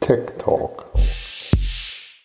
Tech Talk.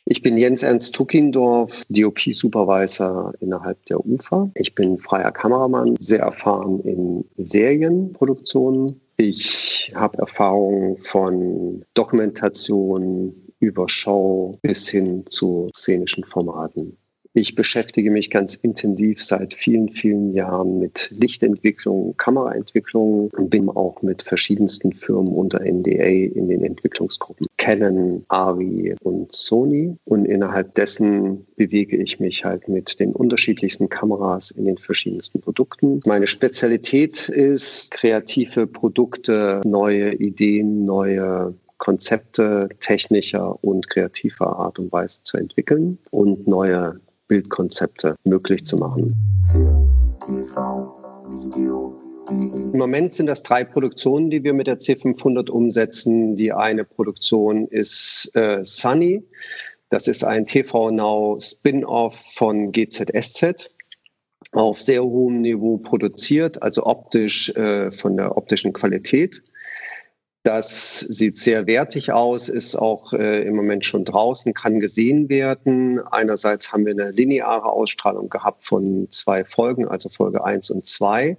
Ich bin Jens Ernst Tuckindorf, DOP-Supervisor innerhalb der UFA. Ich bin freier Kameramann, sehr erfahren in Serienproduktionen. Ich habe Erfahrung von Dokumentation über Show bis hin zu szenischen Formaten. Ich beschäftige mich ganz intensiv seit vielen, vielen Jahren mit Lichtentwicklung, Kameraentwicklung und bin auch mit verschiedensten Firmen unter NDA in den Entwicklungsgruppen Canon, ARRI und Sony. Und innerhalb dessen bewege ich mich halt mit den unterschiedlichsten Kameras in den verschiedensten Produkten. Meine Spezialität ist kreative Produkte, neue Ideen, neue Konzepte technischer und kreativer Art und Weise zu entwickeln und neue Bildkonzepte möglich zu machen. Im Moment sind das drei Produktionen, die wir mit der C500 umsetzen. Die eine Produktion ist äh, Sunny. Das ist ein TV Now Spin-off von GZSZ auf sehr hohem Niveau produziert, also optisch äh, von der optischen Qualität. Das sieht sehr wertig aus, ist auch äh, im Moment schon draußen, kann gesehen werden. Einerseits haben wir eine lineare Ausstrahlung gehabt von zwei Folgen, also Folge 1 und 2.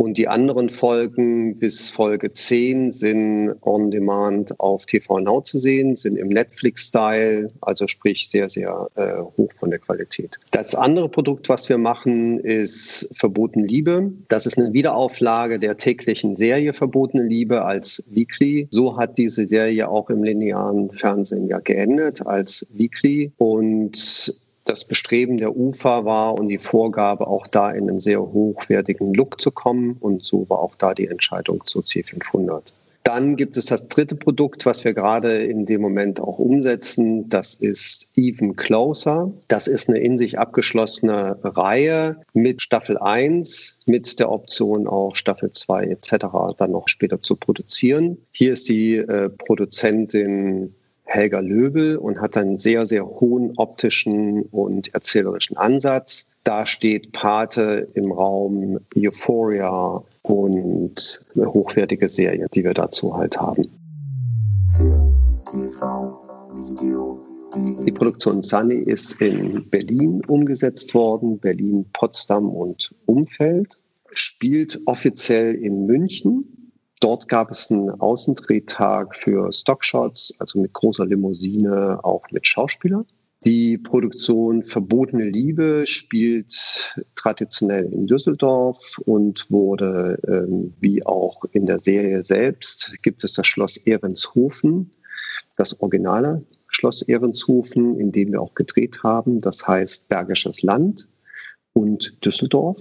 Und die anderen Folgen bis Folge 10 sind on demand auf TV Now zu sehen, sind im Netflix-Style, also sprich sehr, sehr äh, hoch von der Qualität. Das andere Produkt, was wir machen, ist Verboten Liebe. Das ist eine Wiederauflage der täglichen Serie Verbotene Liebe als Weekly. So hat diese Serie auch im linearen Fernsehen ja geendet als Weekly. Und das Bestreben der UFA war und die Vorgabe, auch da in einen sehr hochwertigen Look zu kommen. Und so war auch da die Entscheidung zur C500. Dann gibt es das dritte Produkt, was wir gerade in dem Moment auch umsetzen. Das ist Even Closer. Das ist eine in sich abgeschlossene Reihe mit Staffel 1, mit der Option auch Staffel 2 etc. dann noch später zu produzieren. Hier ist die äh, Produzentin Helga Löbel und hat einen sehr, sehr hohen optischen und erzählerischen Ansatz. Da steht Pate im Raum Euphoria und eine hochwertige Serie, die wir dazu halt haben. Die Produktion Sunny ist in Berlin umgesetzt worden, Berlin, Potsdam und Umfeld, spielt offiziell in München Dort gab es einen Außendrehtag für Stockshots, also mit großer Limousine, auch mit Schauspielern. Die Produktion Verbotene Liebe spielt traditionell in Düsseldorf und wurde, ähm, wie auch in der Serie selbst, gibt es das Schloss Ehrenshofen, das originale Schloss Ehrenshofen, in dem wir auch gedreht haben. Das heißt Bergisches Land und Düsseldorf.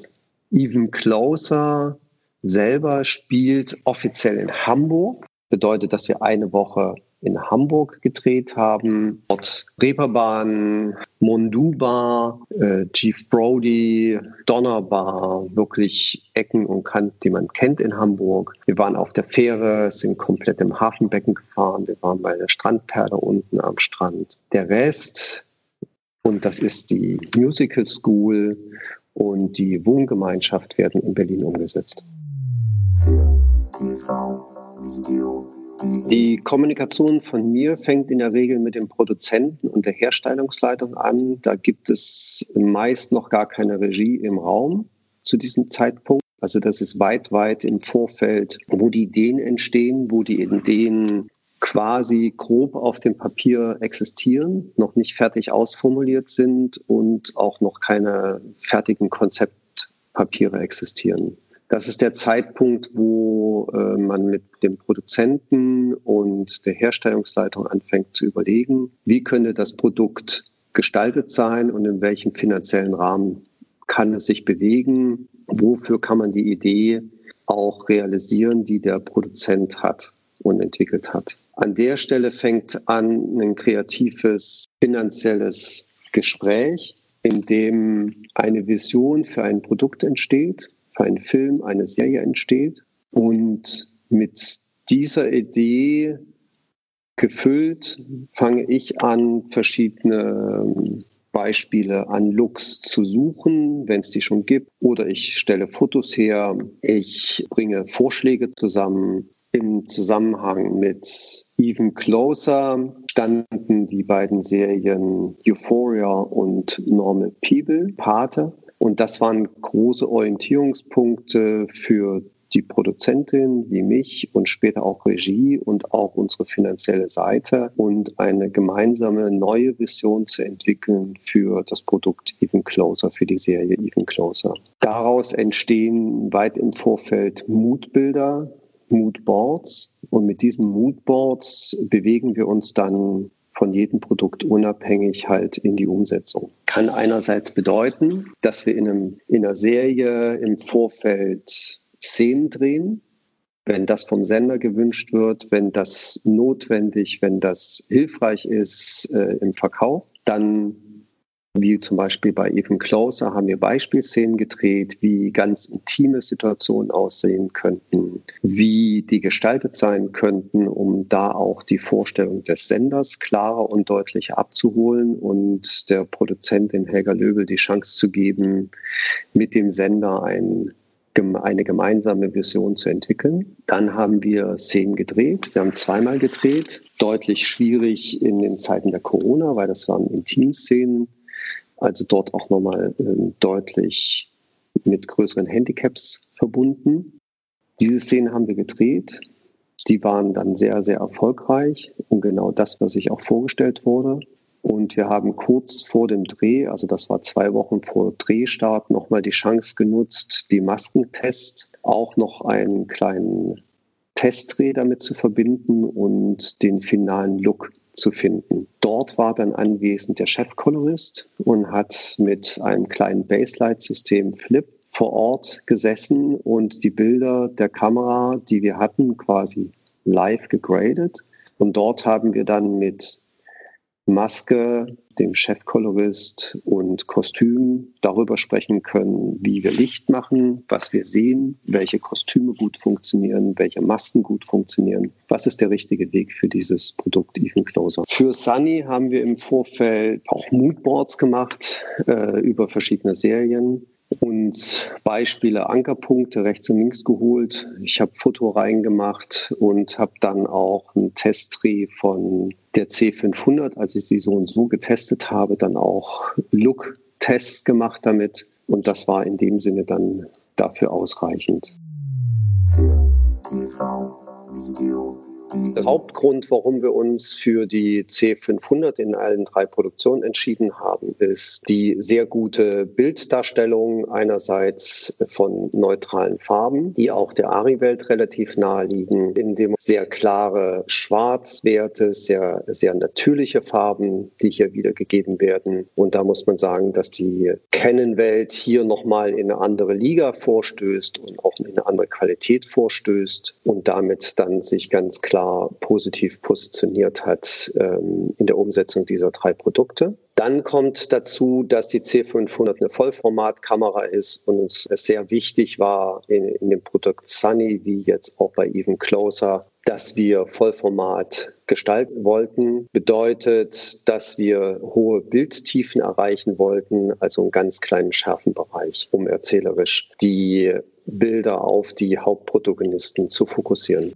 Even Closer selber spielt offiziell in Hamburg. Bedeutet, dass wir eine Woche in Hamburg gedreht haben. Dort Reeperbahn, Monduba, äh, Chief Brody, Donnerbar, wirklich Ecken und Kanten, die man kennt in Hamburg. Wir waren auf der Fähre, sind komplett im Hafenbecken gefahren. Wir waren bei der Strandperle unten am Strand. Der Rest, und das ist die Musical School und die Wohngemeinschaft werden in Berlin umgesetzt. Die Kommunikation von mir fängt in der Regel mit dem Produzenten und der Herstellungsleitung an. Da gibt es meist noch gar keine Regie im Raum zu diesem Zeitpunkt. Also das ist weit, weit im Vorfeld, wo die Ideen entstehen, wo die Ideen quasi grob auf dem Papier existieren, noch nicht fertig ausformuliert sind und auch noch keine fertigen Konzeptpapiere existieren. Das ist der Zeitpunkt, wo äh, man mit dem Produzenten und der Herstellungsleitung anfängt zu überlegen, wie könnte das Produkt gestaltet sein und in welchem finanziellen Rahmen kann es sich bewegen, wofür kann man die Idee auch realisieren, die der Produzent hat und entwickelt hat. An der Stelle fängt an ein kreatives finanzielles Gespräch, in dem eine Vision für ein Produkt entsteht einen Film, eine Serie entsteht. Und mit dieser Idee gefüllt fange ich an, verschiedene ähm, Beispiele an Looks zu suchen, wenn es die schon gibt, oder ich stelle Fotos her, ich bringe Vorschläge zusammen. Im Zusammenhang mit Even Closer standen die beiden Serien Euphoria und Normal People, Pate. Und das waren große Orientierungspunkte für die Produzentin wie mich und später auch Regie und auch unsere finanzielle Seite und eine gemeinsame neue Vision zu entwickeln für das Produkt Even Closer, für die Serie Even Closer. Daraus entstehen weit im Vorfeld Moodbilder, Moodboards und mit diesen Moodboards bewegen wir uns dann von jedem Produkt unabhängig halt in die Umsetzung. Kann einerseits bedeuten, dass wir in, einem, in einer Serie im Vorfeld Szenen drehen, wenn das vom Sender gewünscht wird, wenn das notwendig, wenn das hilfreich ist äh, im Verkauf, dann wie zum Beispiel bei Even Closer haben wir Beispielszenen gedreht, wie ganz intime Situationen aussehen könnten, wie die gestaltet sein könnten, um da auch die Vorstellung des Senders klarer und deutlicher abzuholen und der Produzentin Helga Löbel die Chance zu geben, mit dem Sender ein eine gemeinsame Vision zu entwickeln. Dann haben wir Szenen gedreht. Wir haben zweimal gedreht. Deutlich schwierig in den Zeiten der Corona, weil das waren Intimszenen. Also dort auch nochmal äh, deutlich mit größeren Handicaps verbunden. Diese Szenen haben wir gedreht. Die waren dann sehr, sehr erfolgreich und genau das, was sich auch vorgestellt wurde. Und wir haben kurz vor dem Dreh, also das war zwei Wochen vor Drehstart, nochmal die Chance genutzt, die Maskentests auch noch einen kleinen Testdreh damit zu verbinden und den finalen Look zu finden. Dort war dann anwesend der Chefkolorist und hat mit einem kleinen Baselight-System Flip vor Ort gesessen und die Bilder der Kamera, die wir hatten, quasi live gegradet. Und dort haben wir dann mit Maske, dem Chefkolorist und Kostüm darüber sprechen können, wie wir Licht machen, was wir sehen, welche Kostüme gut funktionieren, welche Masken gut funktionieren. Was ist der richtige Weg für dieses Produkt Even Closer? Für Sunny haben wir im Vorfeld auch Moodboards gemacht äh, über verschiedene Serien und Beispiele, Ankerpunkte rechts und links geholt. Ich habe Foto reingemacht und habe dann auch einen Testdreh von der C500, als ich sie so und so getestet habe, dann auch Look-Tests gemacht damit. Und das war in dem Sinne dann dafür ausreichend. Film, TV, Video. Der Hauptgrund, warum wir uns für die C500 in allen drei Produktionen entschieden haben, ist die sehr gute Bilddarstellung einerseits von neutralen Farben, die auch der Ari-Welt relativ nahe liegen, in dem sehr klare Schwarzwerte, sehr, sehr natürliche Farben, die hier wiedergegeben werden. Und da muss man sagen, dass die Canon-Welt hier nochmal in eine andere Liga vorstößt und auch in eine andere Qualität vorstößt und damit dann sich ganz klar klar positiv positioniert hat ähm, in der Umsetzung dieser drei Produkte. Dann kommt dazu, dass die C500 eine Vollformatkamera ist und uns sehr wichtig war in, in dem Produkt Sunny, wie jetzt auch bei Even Closer, dass wir Vollformat gestalten wollten. Bedeutet, dass wir hohe Bildtiefen erreichen wollten, also einen ganz kleinen Schärfenbereich, um erzählerisch die Bilder auf die Hauptprotagonisten zu fokussieren.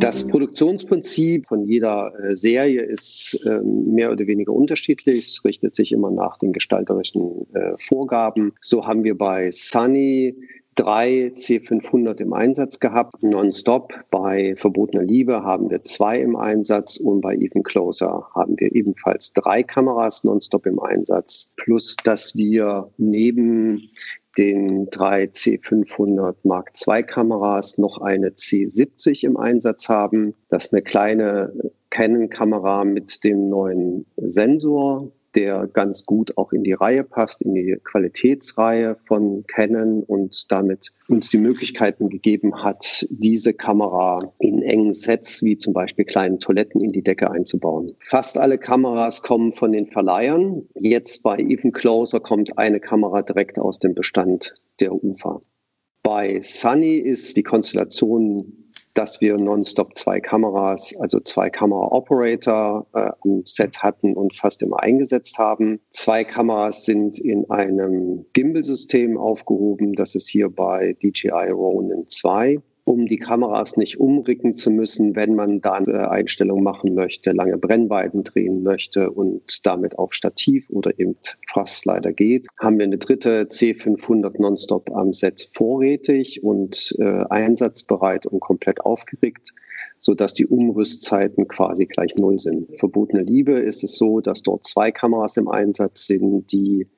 Das Produktionsprinzip von jeder äh, Serie ist ähm, mehr oder weniger unterschiedlich. Es richtet sich immer nach den gestalterischen äh, Vorgaben. So haben wir bei Sunny drei C500 im Einsatz gehabt, nonstop. Bei Verbotener Liebe haben wir zwei im Einsatz und bei Even Closer haben wir ebenfalls drei Kameras nonstop im Einsatz. Plus, dass wir neben den drei C500 Mark II Kameras noch eine C70 im Einsatz haben. Das ist eine kleine Canon-Kamera mit dem neuen Sensor, der ganz gut auch in die Reihe passt, in die Qualitätsreihe von Canon und damit uns die Möglichkeiten gegeben hat, diese Kamera in engen Sets wie zum Beispiel kleinen Toiletten in die Decke einzubauen. Fast alle Kameras kommen von den Verleihern. Jetzt bei Even Closer kommt eine Kamera direkt aus dem Bestand der UFA. Bei Sunny ist die Konstellation dass wir nonstop zwei Kameras, also zwei Kamera-Operator äh, am Set hatten und fast immer eingesetzt haben. Zwei Kameras sind in einem Gimbal-System aufgehoben. Das ist hier bei DJI Ronin 2 um die Kameras nicht umricken zu müssen, wenn man dann eine Einstellung machen möchte, lange Brennweiten drehen möchte und damit auf Stativ oder eben fast leider geht, haben wir eine dritte C500 Nonstop am Set vorrätig und äh, einsatzbereit und komplett aufgeregt sodass die Umrüstzeiten quasi gleich null sind. Verbotene Liebe ist es so, dass dort zwei Kameras im Einsatz sind, die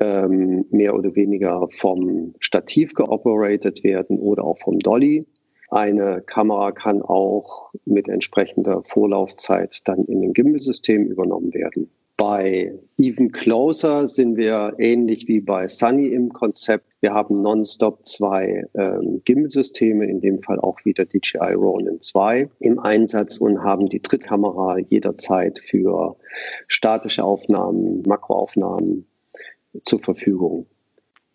ähm, mehr oder weniger vom Stativ geoperated werden oder auch vom Dolly. Eine Kamera kann auch mit entsprechender Vorlaufzeit dann in ein Gimbal-System übernommen werden. Bei Even Closer sind wir ähnlich wie bei Sunny im Konzept. Wir haben nonstop zwei ähm, Gimbal-Systeme, in dem Fall auch wieder DJI Ronin 2 im Einsatz und haben die Drittkamera jederzeit für statische Aufnahmen, Makroaufnahmen zur Verfügung.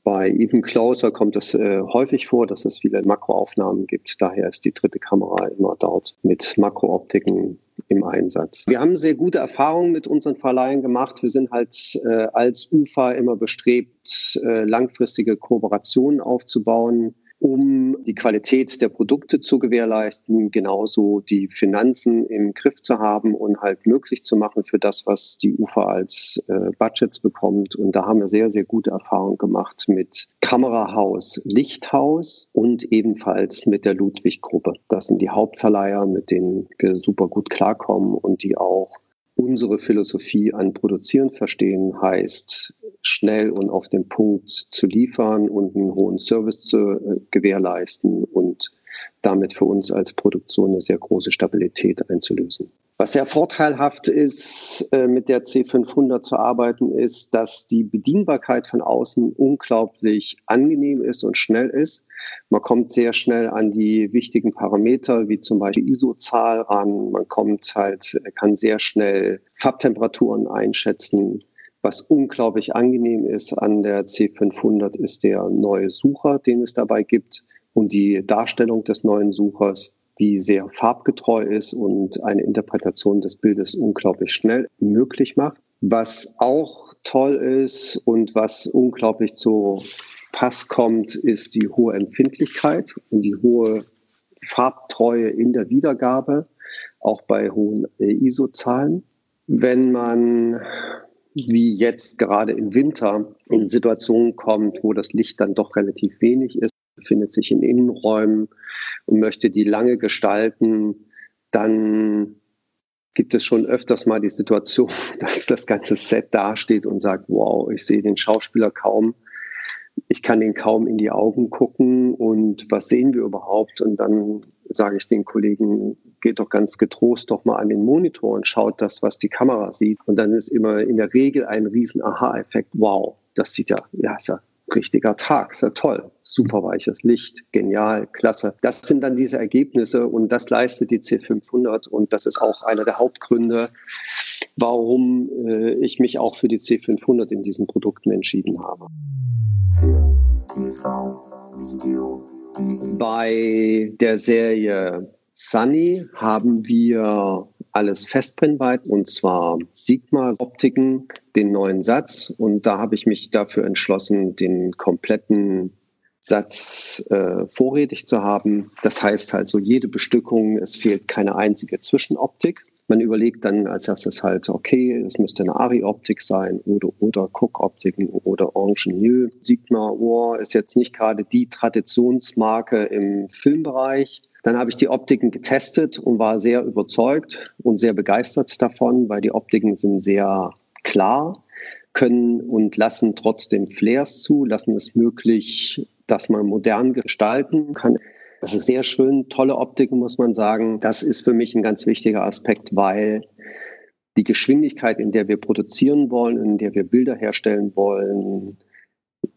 Bei Even Closer kommt es äh, häufig vor, dass es viele Makroaufnahmen gibt. Daher ist die dritte Kamera immer dort mit Makrooptiken im Einsatz. Wir haben sehr gute Erfahrungen mit unseren Verleihen gemacht. Wir sind halt äh, als UFA immer bestrebt, äh, langfristige Kooperationen aufzubauen um die Qualität der Produkte zu gewährleisten, genauso die Finanzen im Griff zu haben und halt möglich zu machen für das, was die UFA als äh, Budgets bekommt. Und da haben wir sehr, sehr gute Erfahrungen gemacht mit Kamerahaus Lichthaus und ebenfalls mit der Ludwig-Gruppe. Das sind die Hauptverleiher, mit denen wir super gut klarkommen und die auch unsere Philosophie an Produzieren verstehen, heißt schnell und auf den Punkt zu liefern und einen hohen Service zu äh, gewährleisten und damit für uns als Produktion eine sehr große Stabilität einzulösen. Was sehr vorteilhaft ist, äh, mit der C500 zu arbeiten, ist, dass die Bedienbarkeit von außen unglaublich angenehm ist und schnell ist. Man kommt sehr schnell an die wichtigen Parameter, wie zum Beispiel ISO-Zahl ran. Man kommt halt, kann sehr schnell Farbtemperaturen einschätzen. Was unglaublich angenehm ist an der C500 ist der neue Sucher, den es dabei gibt und die Darstellung des neuen Suchers die sehr farbgetreu ist und eine Interpretation des Bildes unglaublich schnell möglich macht. Was auch toll ist und was unglaublich zu Pass kommt, ist die hohe Empfindlichkeit und die hohe Farbtreue in der Wiedergabe, auch bei hohen ISO-Zahlen. Wenn man wie jetzt gerade im Winter in Situationen kommt, wo das Licht dann doch relativ wenig ist, befindet sich in Innenräumen und möchte die lange gestalten, dann gibt es schon öfters mal die Situation, dass das ganze Set dasteht und sagt, wow, ich sehe den Schauspieler kaum, ich kann den kaum in die Augen gucken und was sehen wir überhaupt? Und dann sage ich den Kollegen, geht doch ganz getrost doch mal an den Monitor und schaut das, was die Kamera sieht. Und dann ist immer in der Regel ein riesen Aha-Effekt, wow, das sieht ja, ja, ist ja richtiger Tag, sehr toll, super weiches Licht, genial, klasse. Das sind dann diese Ergebnisse und das leistet die C500 und das ist auch einer der Hauptgründe, warum äh, ich mich auch für die C500 in diesen Produkten entschieden habe. Bei der Serie Sunny haben wir alles Festbrennweite und zwar Sigma-Optiken, den neuen Satz. Und da habe ich mich dafür entschlossen, den kompletten Satz äh, vorrätig zu haben. Das heißt also jede Bestückung, es fehlt keine einzige Zwischenoptik. Man überlegt dann als erstes halt, okay, es müsste eine Ari-Optik sein oder, oder Cook-Optiken oder Ingenieux. Sigma Ohr ist jetzt nicht gerade die Traditionsmarke im Filmbereich. Dann habe ich die Optiken getestet und war sehr überzeugt und sehr begeistert davon, weil die Optiken sind sehr klar, können und lassen trotzdem Flares zu, lassen es möglich, dass man modern gestalten kann. Das ist sehr schön, tolle Optiken, muss man sagen. Das ist für mich ein ganz wichtiger Aspekt, weil die Geschwindigkeit, in der wir produzieren wollen, in der wir Bilder herstellen wollen,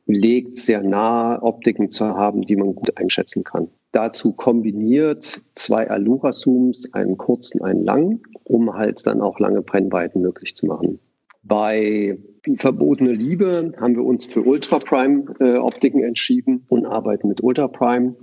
legt sehr nahe Optiken zu haben, die man gut einschätzen kann. Dazu kombiniert zwei Allura-Zooms, einen kurzen, einen langen, um halt dann auch lange Brennweiten möglich zu machen. Bei verbotene Liebe haben wir uns für Ultra Prime äh, entschieden und arbeiten mit Ultra Prime.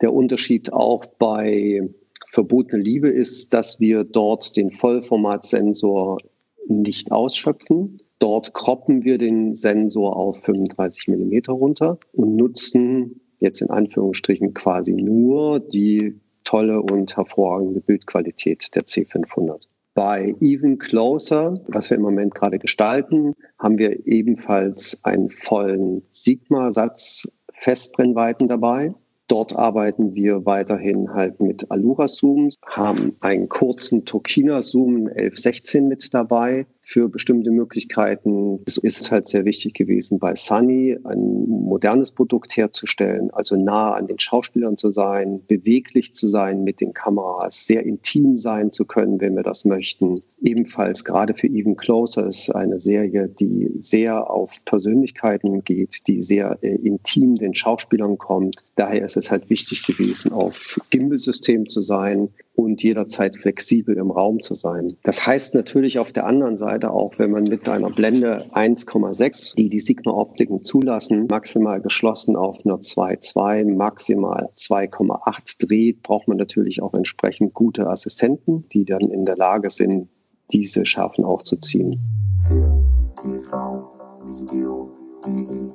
Der Unterschied auch bei verbotene Liebe ist, dass wir dort den Vollformatsensor nicht ausschöpfen. Dort kroppen wir den Sensor auf 35 Millimeter runter und nutzen jetzt in Anführungsstrichen quasi nur die tolle und hervorragende Bildqualität der C500. Bei Even Closer, was wir im Moment gerade gestalten, haben wir ebenfalls einen vollen Sigma-Satz Festbrennweiten dabei. Dort arbeiten wir weiterhin halt mit Alura-Zooms, haben einen kurzen Tokina-Zoom 1116 mit dabei, für bestimmte Möglichkeiten. Es ist halt sehr wichtig gewesen, bei Sunny ein modernes Produkt herzustellen, also nah an den Schauspielern zu sein, beweglich zu sein mit den Kameras, sehr intim sein zu können, wenn wir das möchten. Ebenfalls gerade für Even Closer ist eine Serie, die sehr auf Persönlichkeiten geht, die sehr äh, intim den Schauspielern kommt. Daher ist es halt wichtig gewesen, auf Gimbal-System zu sein, und jederzeit flexibel im Raum zu sein. Das heißt natürlich auf der anderen Seite auch, wenn man mit einer Blende 1,6, die die Sigma-Optiken zulassen, maximal geschlossen auf nur 2,2, maximal 2,8 dreht, braucht man natürlich auch entsprechend gute Assistenten, die dann in der Lage sind, diese Schafen auch zu ziehen. Film, TV, Video.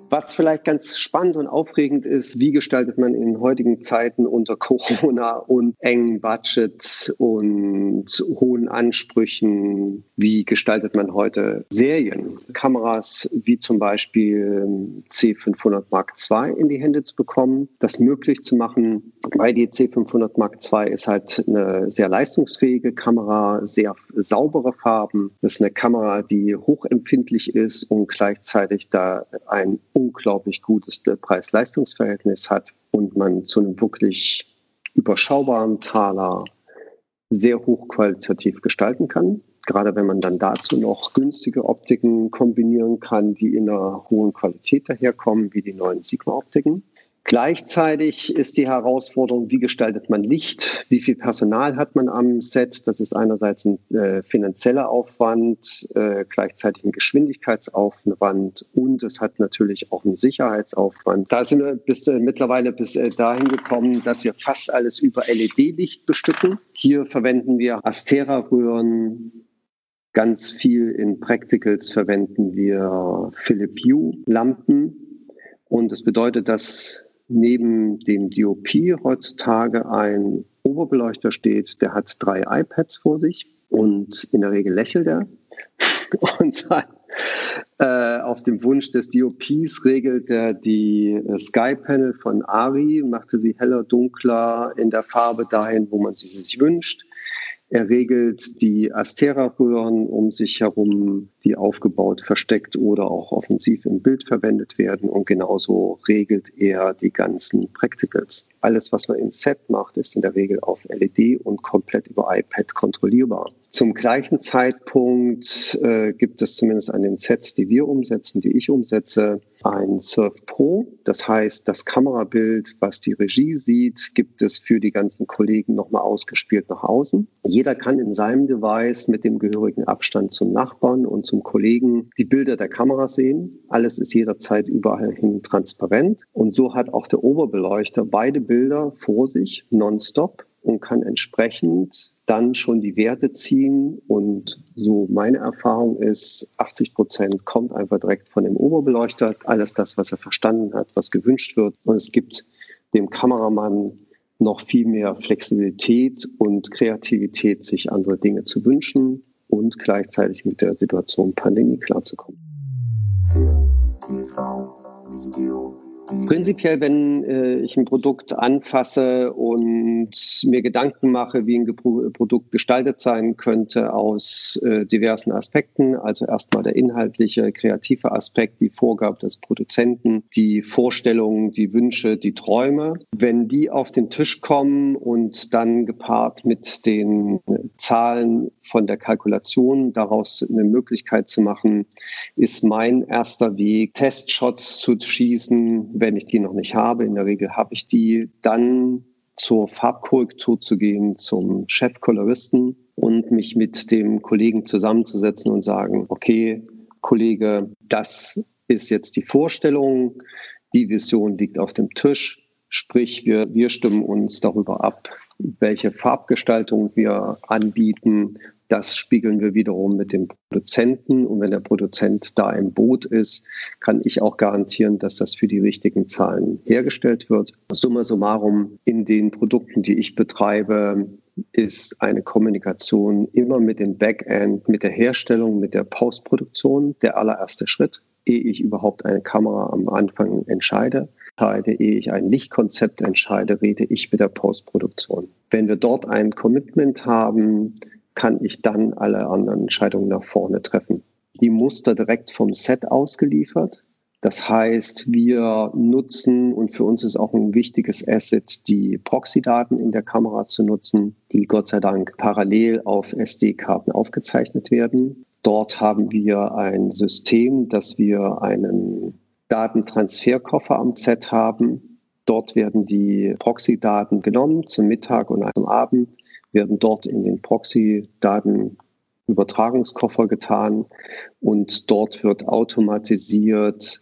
Was vielleicht ganz spannend und aufregend ist, wie gestaltet man in heutigen Zeiten unter Corona und engen Budget und hohen Ansprüchen, wie gestaltet man heute Serien? Kameras wie zum Beispiel C500 Mark II in die Hände zu bekommen, das möglich zu machen, weil die C500 Mark II ist halt eine sehr leistungsfähige Kamera, sehr saubere Farben. Das ist eine Kamera, die hochempfindlich ist und gleichzeitig da ein unglaublich gutes Preis-Leistungs-Verhältnis hat und man zu einem wirklich überschaubaren Taler sehr hochqualitativ gestalten kann. Gerade wenn man dann dazu noch günstige Optiken kombinieren kann, die in einer hohen Qualität daherkommen, wie die neuen Sigma-Optiken. Gleichzeitig ist die Herausforderung, wie gestaltet man Licht, wie viel Personal hat man am Set. Das ist einerseits ein äh, finanzieller Aufwand, äh, gleichzeitig ein Geschwindigkeitsaufwand und es hat natürlich auch einen Sicherheitsaufwand. Da sind wir bis, äh, mittlerweile bis äh, dahin gekommen, dass wir fast alles über LED-Licht bestücken. Hier verwenden wir Astera-Röhren, Ganz viel in Practicals verwenden wir Philip Hue Lampen. Und das bedeutet, dass neben dem DOP heutzutage ein Oberbeleuchter steht, der hat drei iPads vor sich und in der Regel lächelt er. Und dann äh, auf dem Wunsch des DOPs regelt er die äh, Sky-Panel von Ari, machte sie heller, dunkler in der Farbe dahin, wo man sie sich wünscht. Er regelt die Astera-Röhren um sich herum, die aufgebaut, versteckt oder auch offensiv im Bild verwendet werden. Und genauso regelt er die ganzen Practicals. Alles, was man im Set macht, ist in der Regel auf LED und komplett über iPad kontrollierbar. Zum gleichen Zeitpunkt äh, gibt es zumindest an den Sets, die wir umsetzen, die ich umsetze, ein Surf Pro. Das heißt, das Kamerabild, was die Regie sieht, gibt es für die ganzen Kollegen nochmal ausgespielt nach außen. Jeder kann in seinem Device mit dem gehörigen Abstand zum Nachbarn und zum Kollegen die Bilder der Kamera sehen. Alles ist jederzeit überall hin transparent. Und so hat auch der Oberbeleuchter beide Bilder vor sich, nonstop und kann entsprechend dann schon die Werte ziehen. Und so meine Erfahrung ist, 80 Prozent kommt einfach direkt von dem Oberbeleuchter. Alles das, was er verstanden hat, was gewünscht wird. Und es gibt dem Kameramann noch viel mehr Flexibilität und Kreativität, sich andere Dinge zu wünschen und gleichzeitig mit der Situation Pandemie klarzukommen. Film, TV, Video. Prinzipiell, wenn äh, ich ein Produkt anfasse und mir Gedanken mache, wie ein Produkt gestaltet sein könnte aus äh, diversen Aspekten, also erstmal der inhaltliche, kreative Aspekt, die Vorgabe des Produzenten, die Vorstellungen, die Wünsche, die Träume, wenn die auf den Tisch kommen und dann gepaart mit den Zahlen von der Kalkulation daraus eine Möglichkeit zu machen, ist mein erster Weg, Testshots zu schießen, wenn ich die noch nicht habe, in der Regel habe ich die, dann zur Farbkorrektur zu gehen, zum Chefkoloristen und mich mit dem Kollegen zusammenzusetzen und sagen, okay, Kollege, das ist jetzt die Vorstellung, die Vision liegt auf dem Tisch, sprich wir, wir stimmen uns darüber ab, welche Farbgestaltung wir anbieten. Das spiegeln wir wiederum mit dem Produzenten. Und wenn der Produzent da im Boot ist, kann ich auch garantieren, dass das für die richtigen Zahlen hergestellt wird. Summa summarum, in den Produkten, die ich betreibe, ist eine Kommunikation immer mit dem Backend, mit der Herstellung, mit der Postproduktion der allererste Schritt, ehe ich überhaupt eine Kamera am Anfang entscheide entscheide, ehe ich ein Lichtkonzept entscheide, rede ich mit der Postproduktion. Wenn wir dort ein Commitment haben, kann ich dann alle anderen Entscheidungen nach vorne treffen. Die Muster direkt vom Set ausgeliefert. Das heißt, wir nutzen und für uns ist auch ein wichtiges Asset, die Proxy-Daten in der Kamera zu nutzen, die Gott sei Dank parallel auf SD-Karten aufgezeichnet werden. Dort haben wir ein System, dass wir einen Datentransferkoffer am Set haben. Dort werden die Proxy-Daten genommen zum Mittag und am Abend, werden dort in den Proxy-Daten-Übertragungskoffer getan und dort wird automatisiert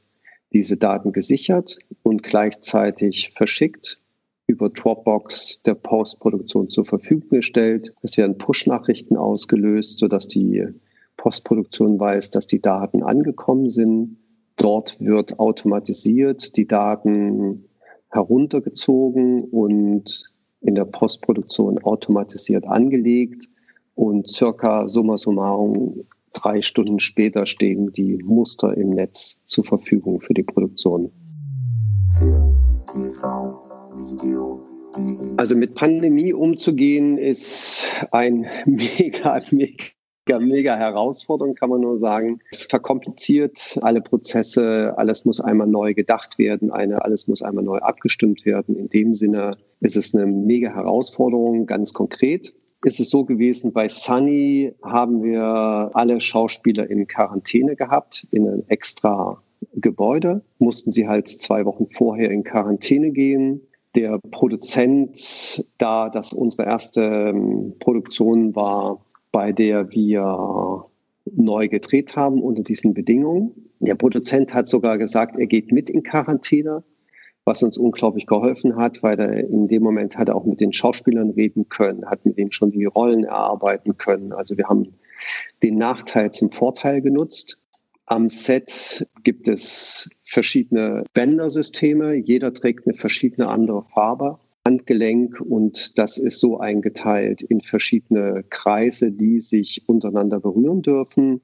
diese Daten gesichert und gleichzeitig verschickt über Dropbox der Postproduktion zur Verfügung gestellt. Es werden Push-Nachrichten ausgelöst, sodass die Postproduktion weiß, dass die Daten angekommen sind. Dort wird automatisiert die Daten heruntergezogen und in der Postproduktion automatisiert angelegt und circa summa summarum drei Stunden später stehen die Muster im Netz zur Verfügung für die Produktion. Also mit Pandemie umzugehen ist ein mega, mega mega, mega Herausforderung, kann man nur sagen. Es verkompliziert alle Prozesse, alles muss einmal neu gedacht werden, eine, alles muss einmal neu abgestimmt werden. In dem Sinne ist es eine mega Herausforderung, ganz konkret. Ist es so gewesen, bei Sunny haben wir alle Schauspieler in Quarantäne gehabt, in einem extra Gebäude, mussten sie halt zwei Wochen vorher in Quarantäne gehen. Der Produzent, da das unsere erste ähm, Produktion war, bei der wir neu gedreht haben unter diesen Bedingungen. Der Produzent hat sogar gesagt, er geht mit in Quarantäne, was uns unglaublich geholfen hat, weil er in dem Moment hat er auch mit den Schauspielern reden können, hat mit denen schon die Rollen erarbeiten können. Also wir haben den Nachteil zum Vorteil genutzt. Am Set gibt es verschiedene Bändersysteme. Jeder trägt eine verschiedene andere Farbe. Handgelenk und das ist so eingeteilt in verschiedene Kreise, die sich untereinander berühren dürfen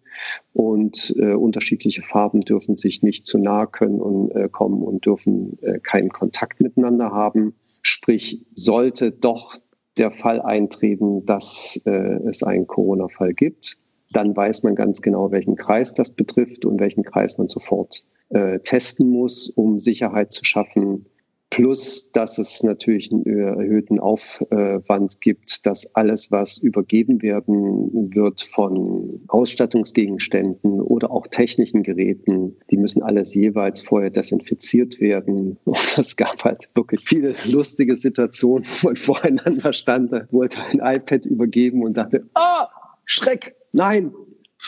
und äh, unterschiedliche Farben dürfen sich nicht zu nahe können und äh, kommen und dürfen äh, keinen Kontakt miteinander haben. Sprich, sollte doch der Fall eintreten, dass äh, es einen Corona-Fall gibt, dann weiß man ganz genau, welchen Kreis das betrifft und welchen Kreis man sofort äh, testen muss, um Sicherheit zu schaffen Plus, dass es natürlich einen erhöhten Aufwand gibt, dass alles, was übergeben werden wird von Ausstattungsgegenständen oder auch technischen Geräten, die müssen alles jeweils vorher desinfiziert werden. Und es gab halt wirklich viele lustige Situationen, wo man voreinander stand, wollte ein iPad übergeben und dachte, ah, Schreck, nein,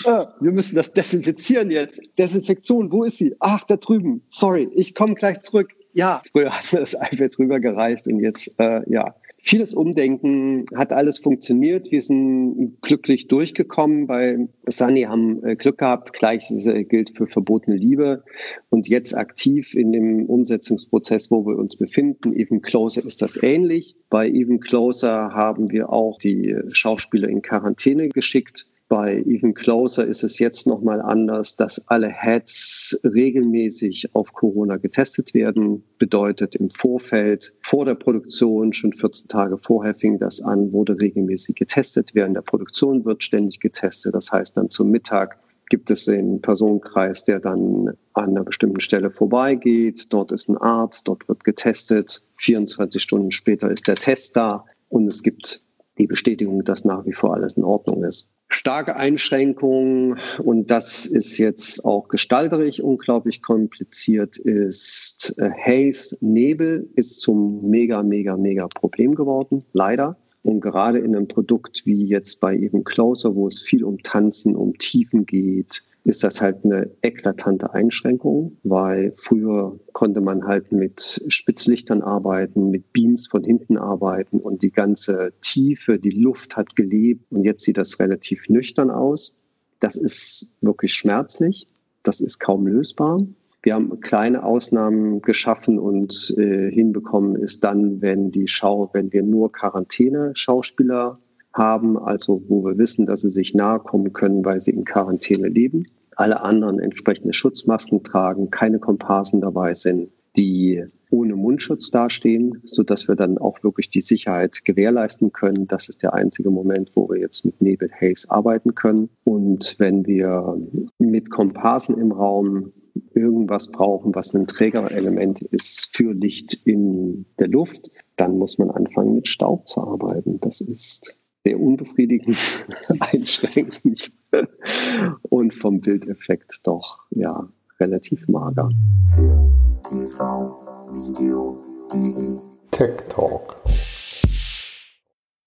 Ah, wir müssen das desinfizieren jetzt. Desinfektion, wo ist sie? Ach, da drüben. Sorry, ich komme gleich zurück ja, früher hat das iPad rübergereist und jetzt, äh, ja, vieles Umdenken, hat alles funktioniert. Wir sind glücklich durchgekommen. Bei Sunny haben äh, Glück gehabt. Gleiches äh, gilt für verbotene Liebe. Und jetzt aktiv in dem Umsetzungsprozess, wo wir uns befinden. Even Closer ist das ähnlich. Bei Even Closer haben wir auch die Schauspieler in Quarantäne geschickt bei Even Closer ist es jetzt nochmal anders, dass alle Heads regelmäßig auf Corona getestet werden. Bedeutet im Vorfeld, vor der Produktion, schon 14 Tage vorher fing das an, wurde regelmäßig getestet. Während der Produktion wird ständig getestet. Das heißt, dann zum Mittag gibt es den Personenkreis, der dann an einer bestimmten Stelle vorbeigeht. Dort ist ein Arzt, dort wird getestet. 24 Stunden später ist der Test da und es gibt die Bestätigung, dass nach wie vor alles in Ordnung ist starke Einschränkungen und das ist jetzt auch gestalterisch unglaublich kompliziert ist. Äh, Haze, Nebel ist zum mega, mega, mega Problem geworden, leider. Und gerade in einem Produkt wie jetzt bei eben Closer, wo es viel um Tanzen, um Tiefen geht, ist das halt eine eklatante Einschränkung, weil früher konnte man halt mit Spitzlichtern arbeiten, mit Beams von hinten arbeiten und die ganze Tiefe, die Luft hat gelebt und jetzt sieht das relativ nüchtern aus. Das ist wirklich schmerzlich, das ist kaum lösbar. Wir haben kleine Ausnahmen geschaffen und äh, hinbekommen ist dann, wenn die Schau, wenn wir nur Quarantäne-Schauspieler haben, also wo wir wissen, dass sie sich nahe kommen können, weil sie in Quarantäne leben. Alle anderen entsprechende Schutzmasken tragen, keine Komparsen dabei sind, die ohne Mundschutz dastehen, sodass wir dann auch wirklich die Sicherheit gewährleisten können. Das ist der einzige Moment, wo wir jetzt mit Nebel Haze arbeiten können. Und wenn wir mit Komparsen im Raum irgendwas brauchen, was ein Trägerelement ist für Licht in der Luft, dann muss man anfangen mit Staub zu arbeiten. Das ist sehr unbefriedigend, einschränkend und vom Bildeffekt doch ja relativ mager. Tech Talk.